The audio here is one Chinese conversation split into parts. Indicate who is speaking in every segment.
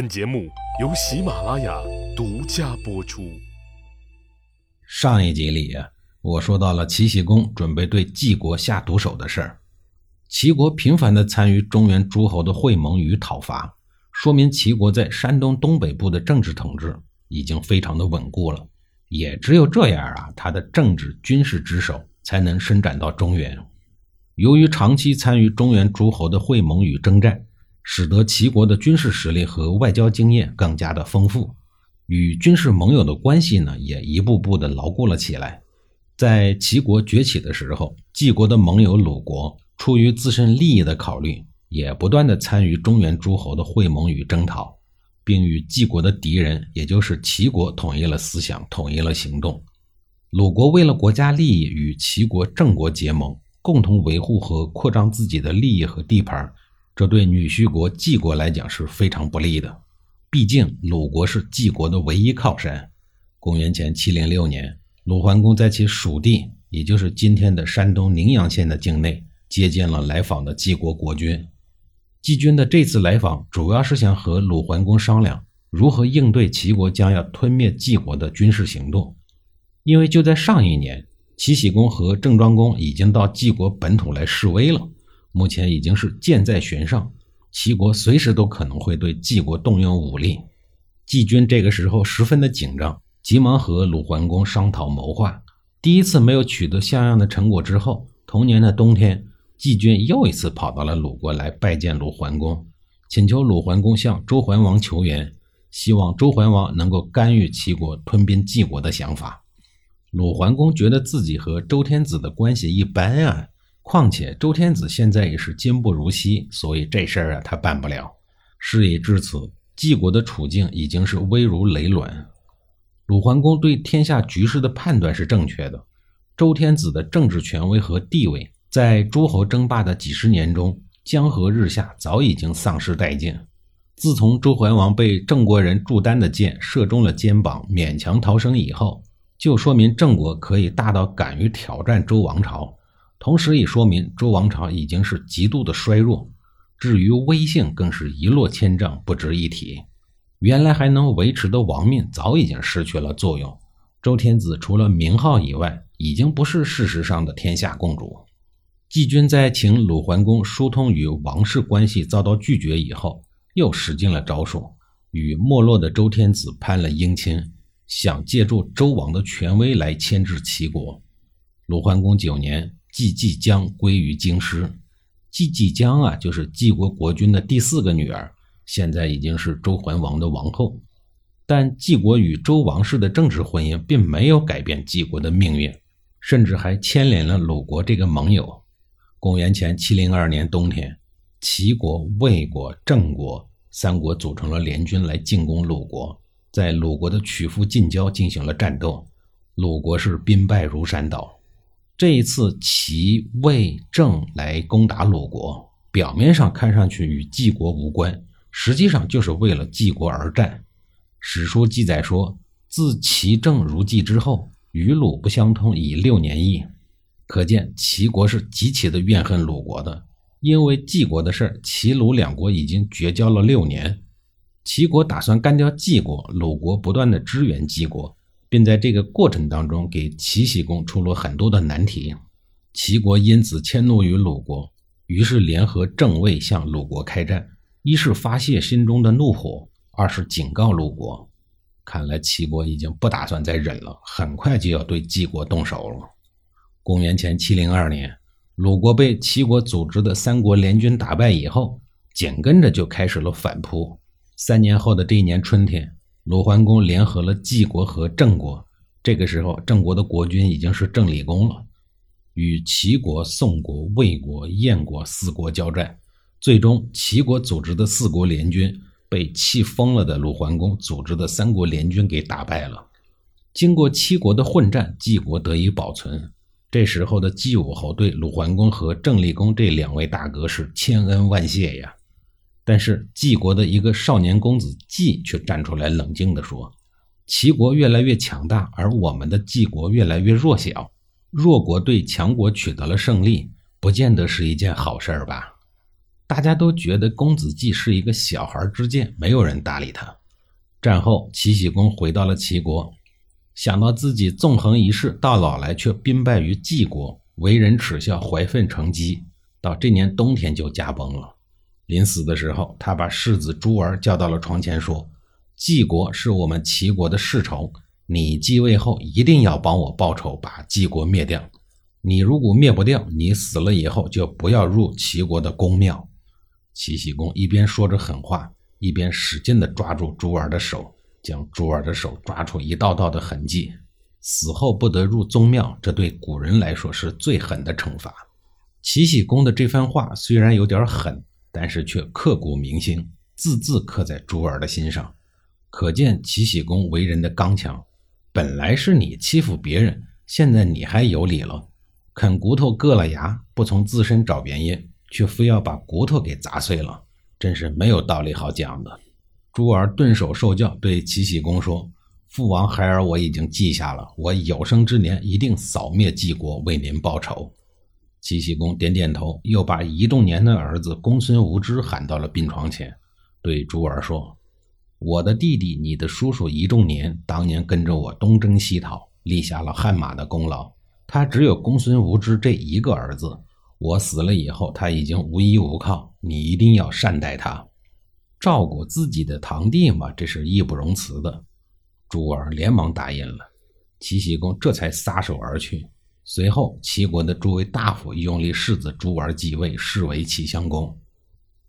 Speaker 1: 本节目由喜马拉雅独家播出。
Speaker 2: 上一集里，我说到了齐僖公准备对晋国下毒手的事儿。齐国频繁地参与中原诸侯的会盟与讨伐，说明齐国在山东东北部的政治统治已经非常的稳固了。也只有这样啊，他的政治军事之手才能伸展到中原。由于长期参与中原诸侯的会盟与征战。使得齐国的军事实力和外交经验更加的丰富，与军事盟友的关系呢也一步步的牢固了起来。在齐国崛起的时候，晋国的盟友鲁国出于自身利益的考虑，也不断的参与中原诸侯的会盟与征讨，并与晋国的敌人，也就是齐国统一了思想，统一了行动。鲁国为了国家利益与齐国郑国结盟，共同维护和扩张自己的利益和地盘。这对女婿国晋国来讲是非常不利的，毕竟鲁国是晋国的唯一靠山。公元前七零六年，鲁桓公在其属地，也就是今天的山东宁阳县的境内，接见了来访的晋国国君。季军的这次来访，主要是想和鲁桓公商量如何应对齐国将要吞灭晋国的军事行动。因为就在上一年，齐僖公和郑庄公已经到晋国本土来示威了。目前已经是箭在弦上，齐国随时都可能会对晋国动用武力。晋军这个时候十分的紧张，急忙和鲁桓公商讨谋划。第一次没有取得像样的成果之后，同年的冬天，晋军又一次跑到了鲁国来拜见鲁桓公，请求鲁桓公向周桓王求援，希望周桓王能够干预齐国吞并晋国的想法。鲁桓公觉得自己和周天子的关系一般啊。况且周天子现在也是今不如昔，所以这事儿啊他办不了。事已至此，晋国的处境已经是危如累卵。鲁桓公对天下局势的判断是正确的。周天子的政治权威和地位，在诸侯争霸的几十年中，江河日下，早已经丧失殆尽。自从周桓王被郑国人祝丹的箭射中了肩膀，勉强逃生以后，就说明郑国可以大到敢于挑战周王朝。同时也说明周王朝已经是极度的衰弱，至于威信更是一落千丈，不值一提。原来还能维持的王命早已经失去了作用。周天子除了名号以外，已经不是事实上的天下共主。季军在请鲁桓公疏通与王室关系遭到拒绝以后，又使尽了招数，与没落的周天子攀了姻亲，想借助周王的权威来牵制齐国。鲁桓公九年。季季姜归于京师，季季姜啊，就是季国国君的第四个女儿，现在已经是周桓王的王后。但季国与周王室的政治婚姻并没有改变季国的命运，甚至还牵连了鲁国这个盟友。公元前七零二年冬天，齐国、魏国、郑国三国组成了联军来进攻鲁国，在鲁国的曲阜近郊进行了战斗，鲁国是兵败如山倒。这一次，齐、魏、郑来攻打鲁国，表面上看上去与晋国无关，实际上就是为了晋国而战。史书记载说，自齐郑如晋之后，与鲁不相通已六年矣。可见齐国是极其的怨恨鲁国的，因为晋国的事齐鲁两国已经绝交了六年。齐国打算干掉晋国，鲁国不断的支援晋国。并在这个过程当中给齐僖公出了很多的难题，齐国因此迁怒于鲁国，于是联合郑卫向鲁国开战，一是发泄心中的怒火，二是警告鲁国。看来齐国已经不打算再忍了，很快就要对晋国动手了。公元前七零二年，鲁国被齐国组织的三国联军打败以后，紧跟着就开始了反扑。三年后的这一年春天。鲁桓公联合了晋国和郑国，这个时候郑国的国君已经是郑理公了，与齐国、宋国、魏国、燕国四国交战，最终齐国组织的四国联军被气疯了的鲁桓公组织的三国联军给打败了。经过七国的混战，晋国得以保存。这时候的晋武侯对鲁桓公和郑立公这两位大哥是千恩万谢呀。但是晋国的一个少年公子季却站出来冷静地说：“齐国越来越强大，而我们的晋国越来越弱小。弱国对强国取得了胜利，不见得是一件好事儿吧？”大家都觉得公子季是一个小孩之见，没有人搭理他。战后，齐僖公回到了齐国，想到自己纵横一世，到老来却兵败于晋国，为人耻笑，怀愤成疾，到这年冬天就驾崩了。临死的时候，他把世子朱儿叫到了床前，说：“晋国是我们齐国的世仇，你继位后一定要帮我报仇，把晋国灭掉。你如果灭不掉，你死了以后就不要入齐国的宫庙。”齐僖公一边说着狠话，一边使劲地抓住朱儿的手，将朱儿的手抓出一道道的痕迹。死后不得入宗庙，这对古人来说是最狠的惩罚。齐僖公的这番话虽然有点狠。但是却刻骨铭心，字字刻在朱儿的心上，可见齐僖公为人的刚强。本来是你欺负别人，现在你还有理了，啃骨头硌了牙，不从自身找原因，却非要把骨头给砸碎了，真是没有道理好讲的。朱儿顿首受教，对齐僖公说：“父王孩儿我已经记下了，我有生之年一定扫灭晋国，为您报仇。”齐僖公点点头，又把移动年的儿子公孙无知喊到了病床前，对朱儿说：“我的弟弟，你的叔叔移动年当年跟着我东征西讨，立下了汗马的功劳。他只有公孙无知这一个儿子，我死了以后，他已经无依无靠，你一定要善待他，照顾自己的堂弟嘛，这是义不容辞的。”朱儿连忙答应了，齐僖公这才撒手而去。随后，齐国的诸位大夫拥立世子朱儿继位，视为齐襄公。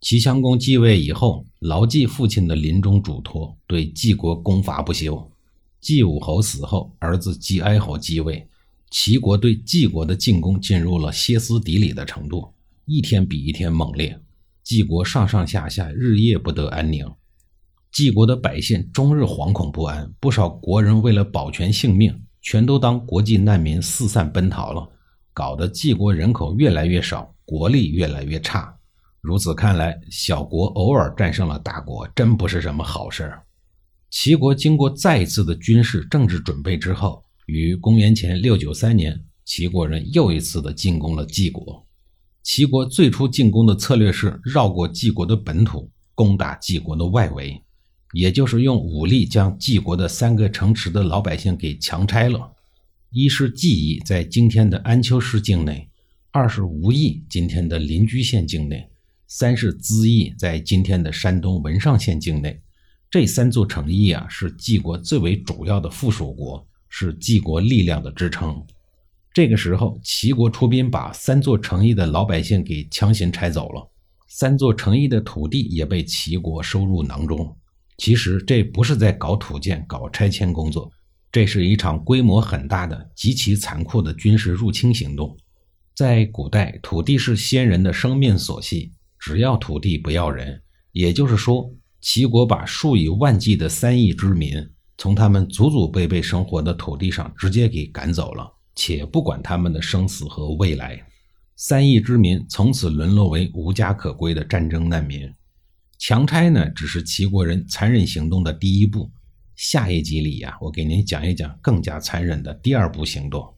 Speaker 2: 齐襄公继位以后，牢记父亲的临终嘱托，对晋国攻伐不休。季武侯死后，儿子季哀侯继位，齐国对晋国的进攻进入了歇斯底里的程度，一天比一天猛烈。晋国上上下下日夜不得安宁，晋国的百姓终日惶恐不安，不少国人为了保全性命。全都当国际难民四散奔逃了，搞得晋国人口越来越少，国力越来越差。如此看来，小国偶尔战胜了大国，真不是什么好事儿。齐国经过再一次的军事政治准备之后，于公元前六九三年，齐国人又一次的进攻了晋国。齐国最初进攻的策略是绕过晋国的本土，攻打晋国的外围。也就是用武力将晋国的三个城池的老百姓给强拆了。一是纪邑，在今天的安丘市境内；二是无邑，今天的临居县境内；三是资邑，在今天的山东文上县境内。这三座城邑啊，是晋国最为主要的附属国，是晋国力量的支撑。这个时候，齐国出兵，把三座城邑的老百姓给强行拆走了，三座城邑的土地也被齐国收入囊中。其实这不是在搞土建、搞拆迁工作，这是一场规模很大的、极其残酷的军事入侵行动。在古代，土地是先人的生命所系，只要土地不要人。也就是说，齐国把数以万计的三亿之民从他们祖祖辈辈生活的土地上直接给赶走了，且不管他们的生死和未来。三亿之民从此沦落为无家可归的战争难民。强拆呢，只是齐国人残忍行动的第一步。下一集里呀，我给您讲一讲更加残忍的第二步行动。